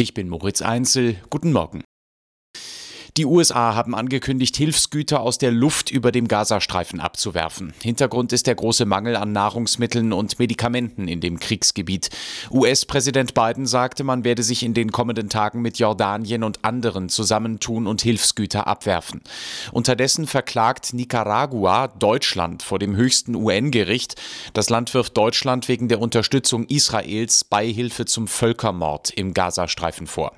Ich bin Moritz Einzel. Guten Morgen. Die USA haben angekündigt, Hilfsgüter aus der Luft über dem Gazastreifen abzuwerfen. Hintergrund ist der große Mangel an Nahrungsmitteln und Medikamenten in dem Kriegsgebiet. US-Präsident Biden sagte, man werde sich in den kommenden Tagen mit Jordanien und anderen zusammentun und Hilfsgüter abwerfen. Unterdessen verklagt Nicaragua Deutschland vor dem höchsten UN-Gericht. Das Land wirft Deutschland wegen der Unterstützung Israels Beihilfe zum Völkermord im Gazastreifen vor.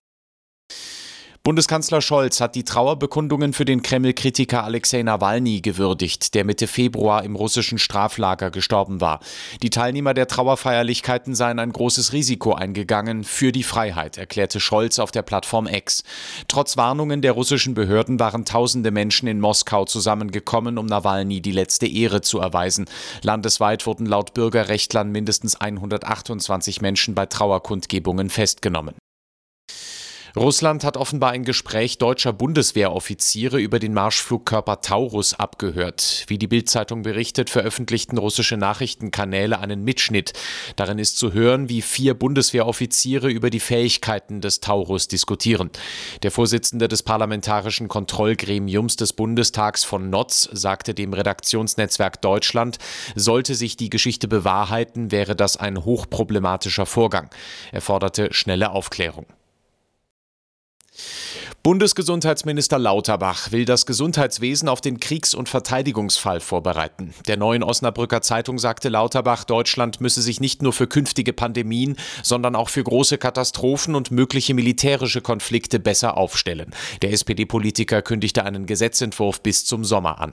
Bundeskanzler Scholz hat die Trauerbekundungen für den Kreml-Kritiker Alexei Nawalny gewürdigt, der Mitte Februar im russischen Straflager gestorben war. Die Teilnehmer der Trauerfeierlichkeiten seien ein großes Risiko eingegangen für die Freiheit, erklärte Scholz auf der Plattform X. Trotz Warnungen der russischen Behörden waren tausende Menschen in Moskau zusammengekommen, um Nawalny die letzte Ehre zu erweisen. Landesweit wurden laut Bürgerrechtlern mindestens 128 Menschen bei Trauerkundgebungen festgenommen. Russland hat offenbar ein Gespräch deutscher Bundeswehroffiziere über den Marschflugkörper Taurus abgehört. Wie die Bildzeitung berichtet, veröffentlichten russische Nachrichtenkanäle einen Mitschnitt. Darin ist zu hören, wie vier Bundeswehroffiziere über die Fähigkeiten des Taurus diskutieren. Der Vorsitzende des parlamentarischen Kontrollgremiums des Bundestags von Notz sagte dem Redaktionsnetzwerk Deutschland, sollte sich die Geschichte bewahrheiten, wäre das ein hochproblematischer Vorgang. Er forderte schnelle Aufklärung. Bundesgesundheitsminister Lauterbach will das Gesundheitswesen auf den Kriegs- und Verteidigungsfall vorbereiten. Der neuen Osnabrücker Zeitung sagte Lauterbach, Deutschland müsse sich nicht nur für künftige Pandemien, sondern auch für große Katastrophen und mögliche militärische Konflikte besser aufstellen. Der SPD-Politiker kündigte einen Gesetzentwurf bis zum Sommer an.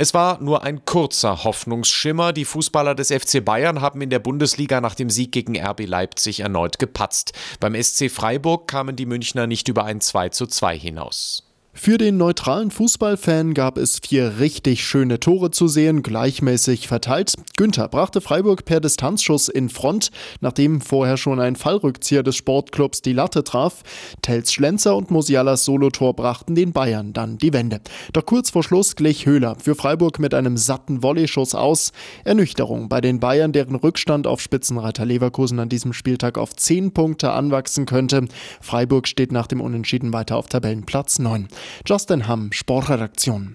Es war nur ein kurzer Hoffnungsschimmer. Die Fußballer des FC Bayern haben in der Bundesliga nach dem Sieg gegen RB Leipzig erneut gepatzt. Beim SC Freiburg kamen die Münchner nicht über ein 2 zu 2 hinaus. Für den neutralen Fußballfan gab es vier richtig schöne Tore zu sehen, gleichmäßig verteilt. Günther brachte Freiburg per Distanzschuss in Front, nachdem vorher schon ein Fallrückzieher des Sportclubs die Latte traf. Tels Schlenzer und Musialas Solotor brachten den Bayern dann die Wende. Doch kurz vor Schluss glich Höhler für Freiburg mit einem satten Volleyschuss aus. Ernüchterung bei den Bayern, deren Rückstand auf Spitzenreiter Leverkusen an diesem Spieltag auf zehn Punkte anwachsen könnte. Freiburg steht nach dem Unentschieden weiter auf Tabellenplatz 9. Justin Hamm, Sportredaktion.